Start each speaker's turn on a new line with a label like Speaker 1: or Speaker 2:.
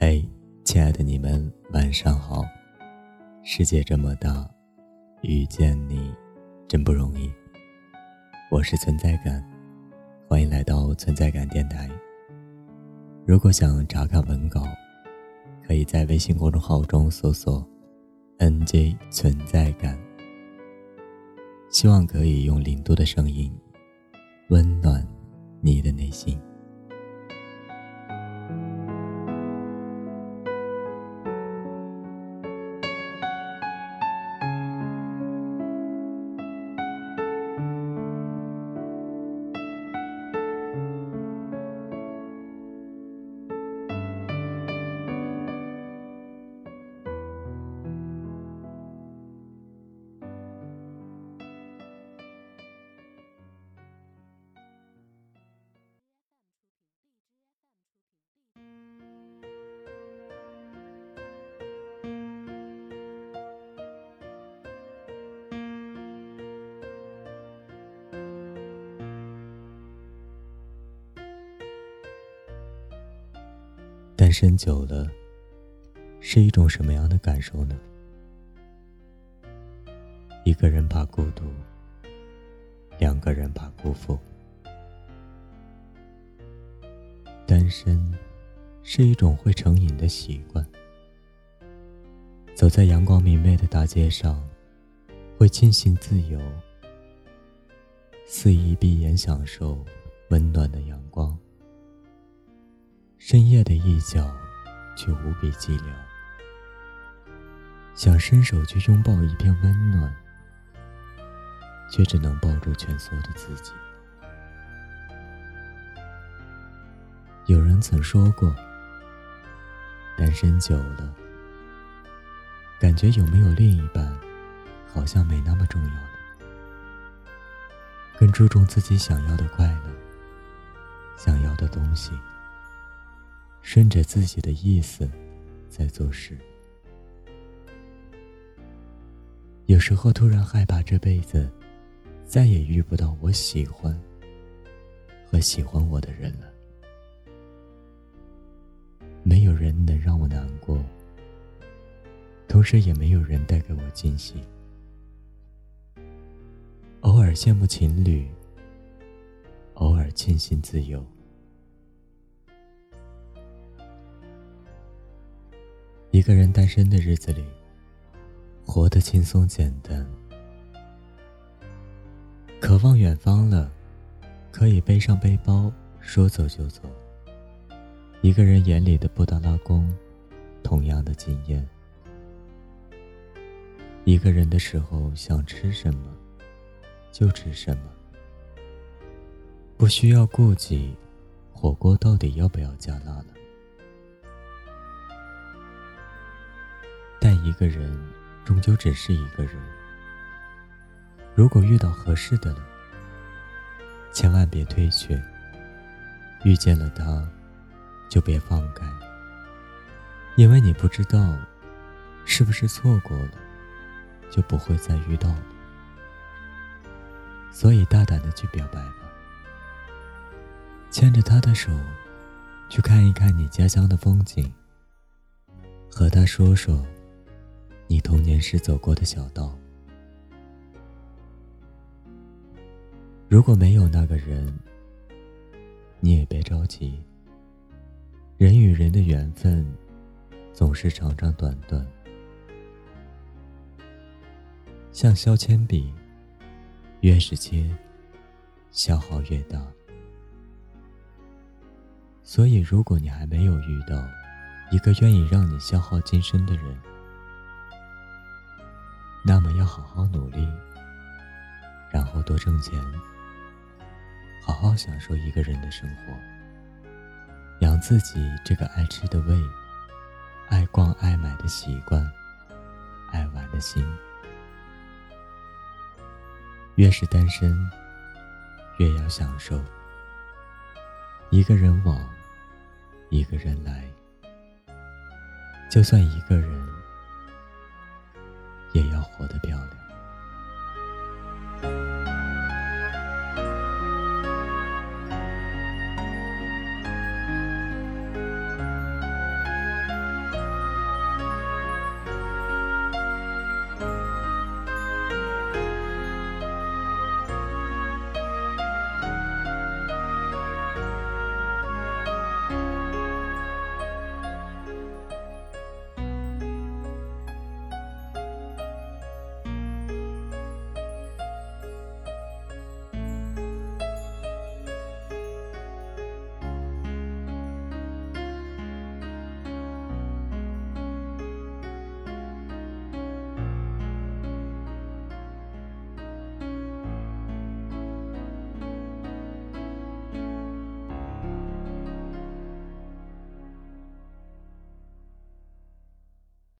Speaker 1: 嘿亲爱的你们，晚上好。世界这么大，遇见你真不容易。我是存在感，欢迎来到存在感电台。如果想查看文稿，可以在微信公众号中搜索 “nj 存在感”。希望可以用零度的声音，温暖你的内心。单身久了，是一种什么样的感受呢？一个人怕孤独，两个人怕辜负。单身是一种会成瘾的习惯。走在阳光明媚的大街上，会庆幸自由，肆意闭眼享受温暖的阳光。深夜的一角，却无比寂寥。想伸手去拥抱一片温暖，却只能抱住蜷缩的自己。有人曾说过，单身久了，感觉有没有另一半，好像没那么重要了，更注重自己想要的快乐，想要的东西。顺着自己的意思在做事，有时候突然害怕这辈子再也遇不到我喜欢和喜欢我的人了。没有人能让我难过，同时也没有人带给我惊喜。偶尔羡慕情侣，偶尔庆幸自由。一个人单身的日子里，活得轻松简单。渴望远方了，可以背上背包，说走就走。一个人眼里的布达拉宫，同样的惊艳。一个人的时候，想吃什么就吃什么，不需要顾忌火锅到底要不要加辣了。一个人终究只是一个人。如果遇到合适的了，千万别退却。遇见了他，就别放开，因为你不知道是不是错过了，就不会再遇到了。所以大胆的去表白吧，牵着他的手，去看一看你家乡的风景，和他说说。你童年时走过的小道，如果没有那个人，你也别着急。人与人的缘分，总是长长短短，像削铅笔，越是切，消耗越大。所以，如果你还没有遇到一个愿意让你消耗今生的人，那么要好好努力，然后多挣钱，好好享受一个人的生活，养自己这个爱吃的胃，爱逛爱买的习惯，爱玩的心。越是单身，越要享受。一个人往，一个人来，就算一个人。也要活得漂亮。